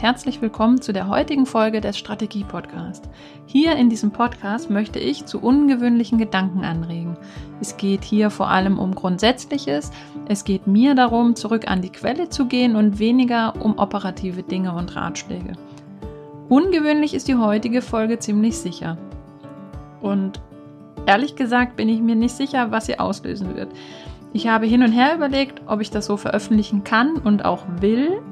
herzlich willkommen zu der heutigen Folge des Strategie Podcast. Hier in diesem Podcast möchte ich zu ungewöhnlichen Gedanken anregen. Es geht hier vor allem um Grundsätzliches. Es geht mir darum, zurück an die Quelle zu gehen und weniger um operative Dinge und Ratschläge. Ungewöhnlich ist die heutige Folge ziemlich sicher. Und ehrlich gesagt bin ich mir nicht sicher, was sie auslösen wird. Ich habe hin und her überlegt, ob ich das so veröffentlichen kann und auch will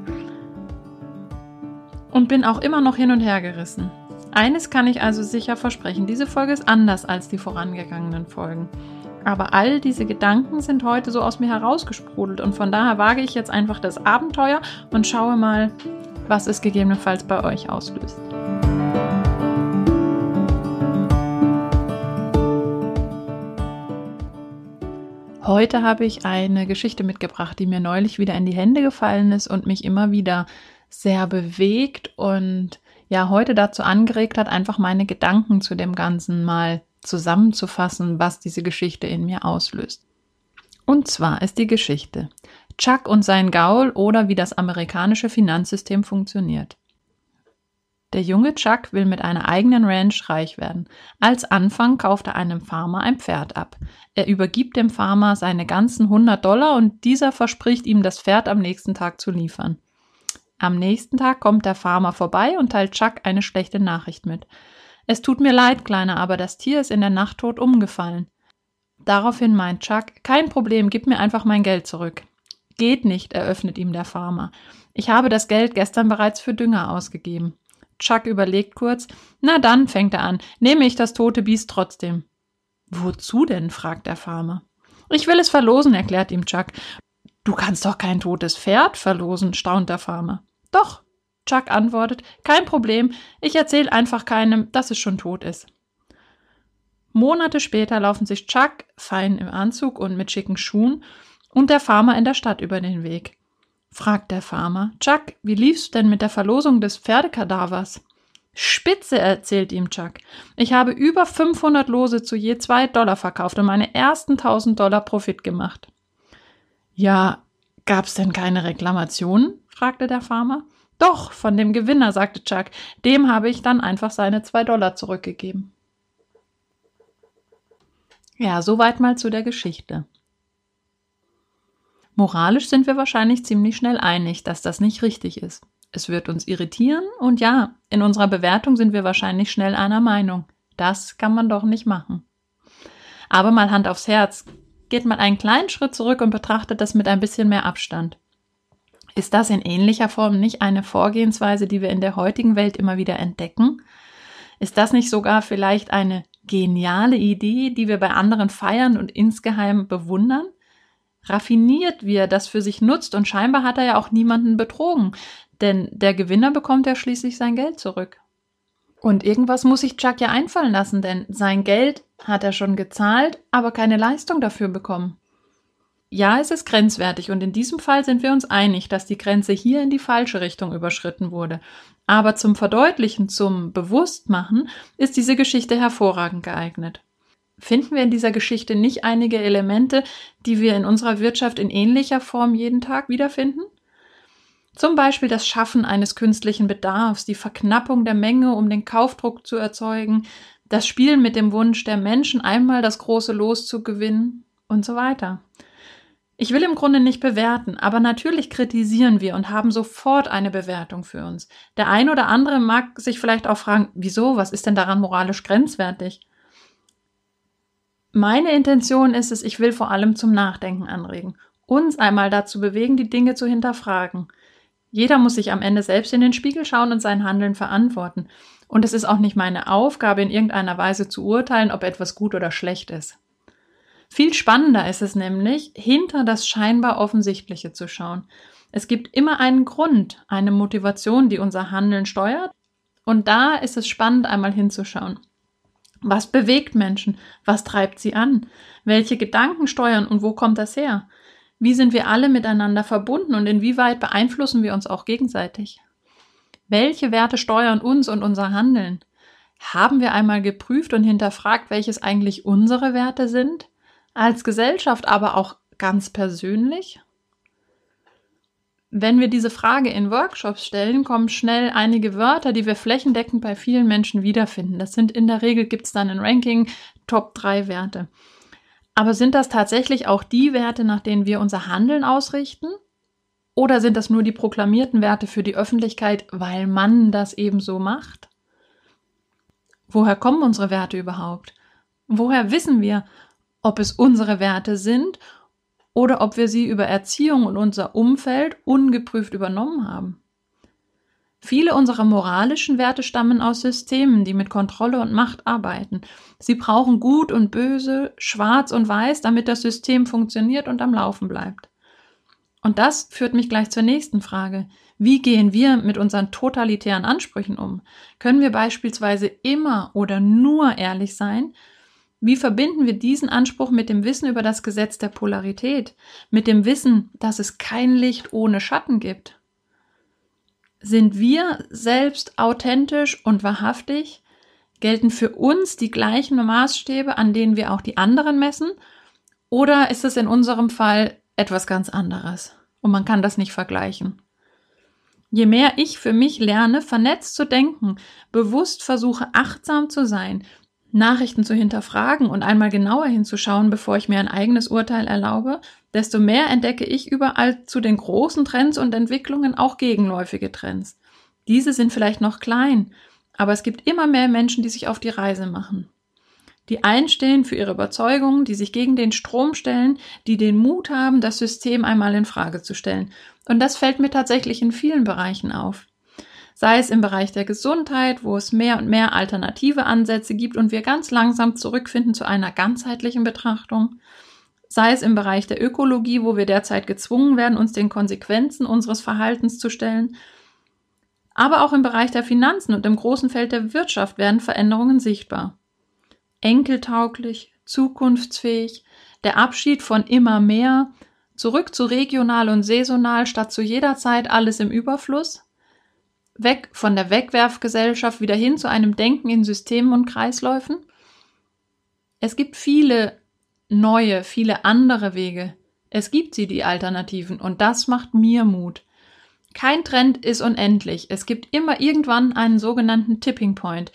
und bin auch immer noch hin und her gerissen. Eines kann ich also sicher versprechen, diese Folge ist anders als die vorangegangenen Folgen. Aber all diese Gedanken sind heute so aus mir herausgesprudelt und von daher wage ich jetzt einfach das Abenteuer und schaue mal, was es gegebenenfalls bei euch auslöst. Heute habe ich eine Geschichte mitgebracht, die mir neulich wieder in die Hände gefallen ist und mich immer wieder sehr bewegt und ja heute dazu angeregt hat, einfach meine Gedanken zu dem Ganzen mal zusammenzufassen, was diese Geschichte in mir auslöst. Und zwar ist die Geschichte Chuck und sein Gaul oder wie das amerikanische Finanzsystem funktioniert. Der junge Chuck will mit einer eigenen Ranch reich werden. Als Anfang kauft er einem Farmer ein Pferd ab. Er übergibt dem Farmer seine ganzen 100 Dollar und dieser verspricht ihm, das Pferd am nächsten Tag zu liefern. Am nächsten Tag kommt der Farmer vorbei und teilt Chuck eine schlechte Nachricht mit. Es tut mir leid, Kleiner, aber das Tier ist in der Nacht tot umgefallen. Daraufhin meint Chuck, kein Problem, gib mir einfach mein Geld zurück. Geht nicht, eröffnet ihm der Farmer. Ich habe das Geld gestern bereits für Dünger ausgegeben. Chuck überlegt kurz. Na dann, fängt er an, nehme ich das tote Biest trotzdem. Wozu denn? fragt der Farmer. Ich will es verlosen, erklärt ihm Chuck. Du kannst doch kein totes Pferd verlosen, staunt der Farmer. Doch, Chuck antwortet, kein Problem, ich erzähle einfach keinem, dass es schon tot ist. Monate später laufen sich Chuck, fein im Anzug und mit schicken Schuhen, und der Farmer in der Stadt über den Weg fragt der Farmer. Chuck, wie lief's denn mit der Verlosung des Pferdekadavers? Spitze, erzählt ihm Chuck. Ich habe über 500 Lose zu je zwei Dollar verkauft und meine ersten 1000 Dollar Profit gemacht. Ja, gab's denn keine Reklamationen? fragte der Farmer. Doch, von dem Gewinner, sagte Chuck. Dem habe ich dann einfach seine zwei Dollar zurückgegeben. Ja, soweit mal zu der Geschichte. Moralisch sind wir wahrscheinlich ziemlich schnell einig, dass das nicht richtig ist. Es wird uns irritieren und ja, in unserer Bewertung sind wir wahrscheinlich schnell einer Meinung. Das kann man doch nicht machen. Aber mal Hand aufs Herz, geht mal einen kleinen Schritt zurück und betrachtet das mit ein bisschen mehr Abstand. Ist das in ähnlicher Form nicht eine Vorgehensweise, die wir in der heutigen Welt immer wieder entdecken? Ist das nicht sogar vielleicht eine geniale Idee, die wir bei anderen feiern und insgeheim bewundern? raffiniert, wie er das für sich nutzt. Und scheinbar hat er ja auch niemanden betrogen, denn der Gewinner bekommt ja schließlich sein Geld zurück. Und irgendwas muss sich Chuck ja einfallen lassen, denn sein Geld hat er schon gezahlt, aber keine Leistung dafür bekommen. Ja, es ist grenzwertig und in diesem Fall sind wir uns einig, dass die Grenze hier in die falsche Richtung überschritten wurde. Aber zum Verdeutlichen, zum Bewusstmachen ist diese Geschichte hervorragend geeignet. Finden wir in dieser Geschichte nicht einige Elemente, die wir in unserer Wirtschaft in ähnlicher Form jeden Tag wiederfinden? Zum Beispiel das Schaffen eines künstlichen Bedarfs, die Verknappung der Menge, um den Kaufdruck zu erzeugen, das Spielen mit dem Wunsch der Menschen, einmal das große Los zu gewinnen und so weiter. Ich will im Grunde nicht bewerten, aber natürlich kritisieren wir und haben sofort eine Bewertung für uns. Der ein oder andere mag sich vielleicht auch fragen, wieso, was ist denn daran moralisch grenzwertig? Meine Intention ist es, ich will vor allem zum Nachdenken anregen, uns einmal dazu bewegen, die Dinge zu hinterfragen. Jeder muss sich am Ende selbst in den Spiegel schauen und sein Handeln verantworten. Und es ist auch nicht meine Aufgabe, in irgendeiner Weise zu urteilen, ob etwas gut oder schlecht ist. Viel spannender ist es nämlich, hinter das scheinbar Offensichtliche zu schauen. Es gibt immer einen Grund, eine Motivation, die unser Handeln steuert. Und da ist es spannend, einmal hinzuschauen. Was bewegt Menschen? Was treibt sie an? Welche Gedanken steuern und wo kommt das her? Wie sind wir alle miteinander verbunden und inwieweit beeinflussen wir uns auch gegenseitig? Welche Werte steuern uns und unser Handeln? Haben wir einmal geprüft und hinterfragt, welches eigentlich unsere Werte sind? Als Gesellschaft, aber auch ganz persönlich? wenn wir diese Frage in Workshops stellen, kommen schnell einige Wörter, die wir flächendeckend bei vielen Menschen wiederfinden. Das sind in der Regel, gibt es dann ein Ranking, Top 3 Werte. Aber sind das tatsächlich auch die Werte, nach denen wir unser Handeln ausrichten? Oder sind das nur die proklamierten Werte für die Öffentlichkeit, weil man das eben so macht? Woher kommen unsere Werte überhaupt? Woher wissen wir, ob es unsere Werte sind oder ob wir sie über Erziehung und unser Umfeld ungeprüft übernommen haben. Viele unserer moralischen Werte stammen aus Systemen, die mit Kontrolle und Macht arbeiten. Sie brauchen Gut und Böse, Schwarz und Weiß, damit das System funktioniert und am Laufen bleibt. Und das führt mich gleich zur nächsten Frage. Wie gehen wir mit unseren totalitären Ansprüchen um? Können wir beispielsweise immer oder nur ehrlich sein wie verbinden wir diesen Anspruch mit dem Wissen über das Gesetz der Polarität, mit dem Wissen, dass es kein Licht ohne Schatten gibt? Sind wir selbst authentisch und wahrhaftig? Gelten für uns die gleichen Maßstäbe, an denen wir auch die anderen messen? Oder ist es in unserem Fall etwas ganz anderes? Und man kann das nicht vergleichen. Je mehr ich für mich lerne, vernetzt zu denken, bewusst versuche achtsam zu sein, Nachrichten zu hinterfragen und einmal genauer hinzuschauen, bevor ich mir ein eigenes Urteil erlaube, desto mehr entdecke ich überall zu den großen Trends und Entwicklungen auch gegenläufige Trends. Diese sind vielleicht noch klein, aber es gibt immer mehr Menschen, die sich auf die Reise machen. Die einstehen für ihre Überzeugungen, die sich gegen den Strom stellen, die den Mut haben, das System einmal in Frage zu stellen. Und das fällt mir tatsächlich in vielen Bereichen auf sei es im Bereich der Gesundheit, wo es mehr und mehr alternative Ansätze gibt und wir ganz langsam zurückfinden zu einer ganzheitlichen Betrachtung, sei es im Bereich der Ökologie, wo wir derzeit gezwungen werden, uns den Konsequenzen unseres Verhaltens zu stellen, aber auch im Bereich der Finanzen und im großen Feld der Wirtschaft werden Veränderungen sichtbar. Enkeltauglich, zukunftsfähig, der Abschied von immer mehr, zurück zu regional und saisonal statt zu jeder Zeit alles im Überfluss, weg von der Wegwerfgesellschaft wieder hin zu einem Denken in Systemen und Kreisläufen? Es gibt viele neue, viele andere Wege. Es gibt sie, die Alternativen, und das macht mir Mut. Kein Trend ist unendlich. Es gibt immer irgendwann einen sogenannten Tipping Point.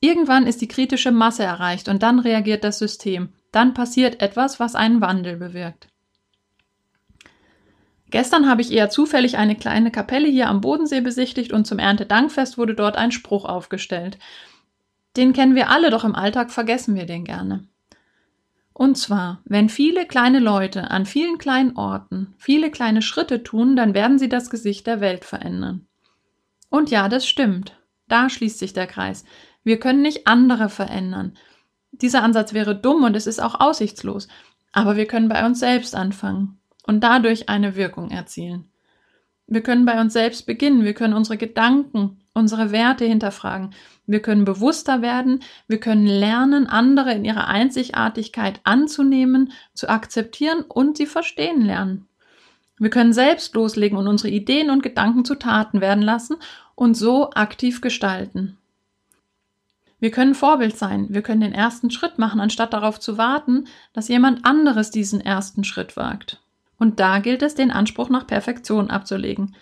Irgendwann ist die kritische Masse erreicht und dann reagiert das System. Dann passiert etwas, was einen Wandel bewirkt. Gestern habe ich eher zufällig eine kleine Kapelle hier am Bodensee besichtigt und zum Erntedankfest wurde dort ein Spruch aufgestellt. Den kennen wir alle, doch im Alltag vergessen wir den gerne. Und zwar, wenn viele kleine Leute an vielen kleinen Orten viele kleine Schritte tun, dann werden sie das Gesicht der Welt verändern. Und ja, das stimmt. Da schließt sich der Kreis. Wir können nicht andere verändern. Dieser Ansatz wäre dumm und es ist auch aussichtslos. Aber wir können bei uns selbst anfangen und dadurch eine Wirkung erzielen. Wir können bei uns selbst beginnen, wir können unsere Gedanken, unsere Werte hinterfragen, wir können bewusster werden, wir können lernen, andere in ihrer Einzigartigkeit anzunehmen, zu akzeptieren und sie verstehen lernen. Wir können selbst loslegen und unsere Ideen und Gedanken zu Taten werden lassen und so aktiv gestalten. Wir können Vorbild sein, wir können den ersten Schritt machen, anstatt darauf zu warten, dass jemand anderes diesen ersten Schritt wagt. Und da gilt es, den Anspruch nach Perfektion abzulegen.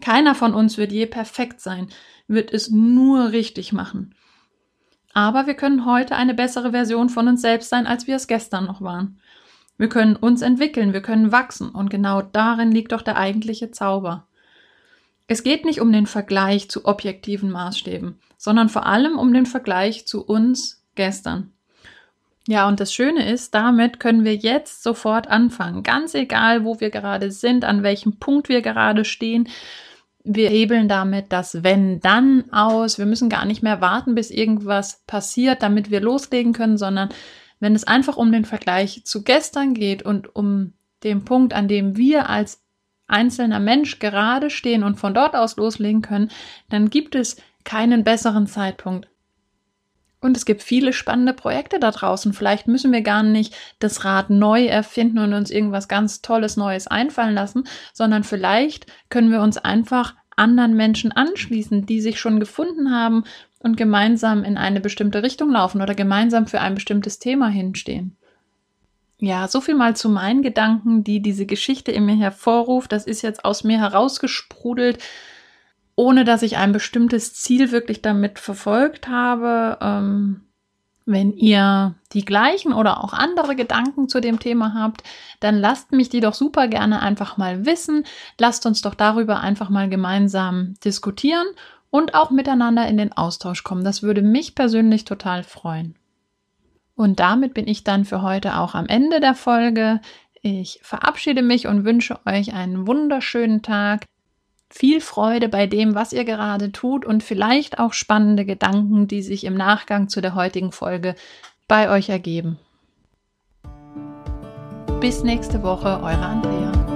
Keiner von uns wird je perfekt sein, wird es nur richtig machen. Aber wir können heute eine bessere Version von uns selbst sein, als wir es gestern noch waren. Wir können uns entwickeln, wir können wachsen und genau darin liegt doch der eigentliche Zauber. Es geht nicht um den Vergleich zu objektiven Maßstäben, sondern vor allem um den Vergleich zu uns gestern. Ja, und das Schöne ist, damit können wir jetzt sofort anfangen. Ganz egal, wo wir gerade sind, an welchem Punkt wir gerade stehen. Wir hebeln damit das Wenn dann aus. Wir müssen gar nicht mehr warten, bis irgendwas passiert, damit wir loslegen können, sondern wenn es einfach um den Vergleich zu gestern geht und um den Punkt, an dem wir als einzelner Mensch gerade stehen und von dort aus loslegen können, dann gibt es keinen besseren Zeitpunkt und es gibt viele spannende Projekte da draußen. Vielleicht müssen wir gar nicht das Rad neu erfinden und uns irgendwas ganz Tolles Neues einfallen lassen, sondern vielleicht können wir uns einfach anderen Menschen anschließen, die sich schon gefunden haben und gemeinsam in eine bestimmte Richtung laufen oder gemeinsam für ein bestimmtes Thema hinstehen. Ja, so viel mal zu meinen Gedanken, die diese Geschichte in mir hervorruft. Das ist jetzt aus mir herausgesprudelt, ohne dass ich ein bestimmtes Ziel wirklich damit verfolgt habe. Ähm, wenn ihr die gleichen oder auch andere Gedanken zu dem Thema habt, dann lasst mich die doch super gerne einfach mal wissen. Lasst uns doch darüber einfach mal gemeinsam diskutieren und auch miteinander in den Austausch kommen. Das würde mich persönlich total freuen. Und damit bin ich dann für heute auch am Ende der Folge. Ich verabschiede mich und wünsche euch einen wunderschönen Tag. Viel Freude bei dem, was ihr gerade tut und vielleicht auch spannende Gedanken, die sich im Nachgang zu der heutigen Folge bei euch ergeben. Bis nächste Woche, eure Andrea.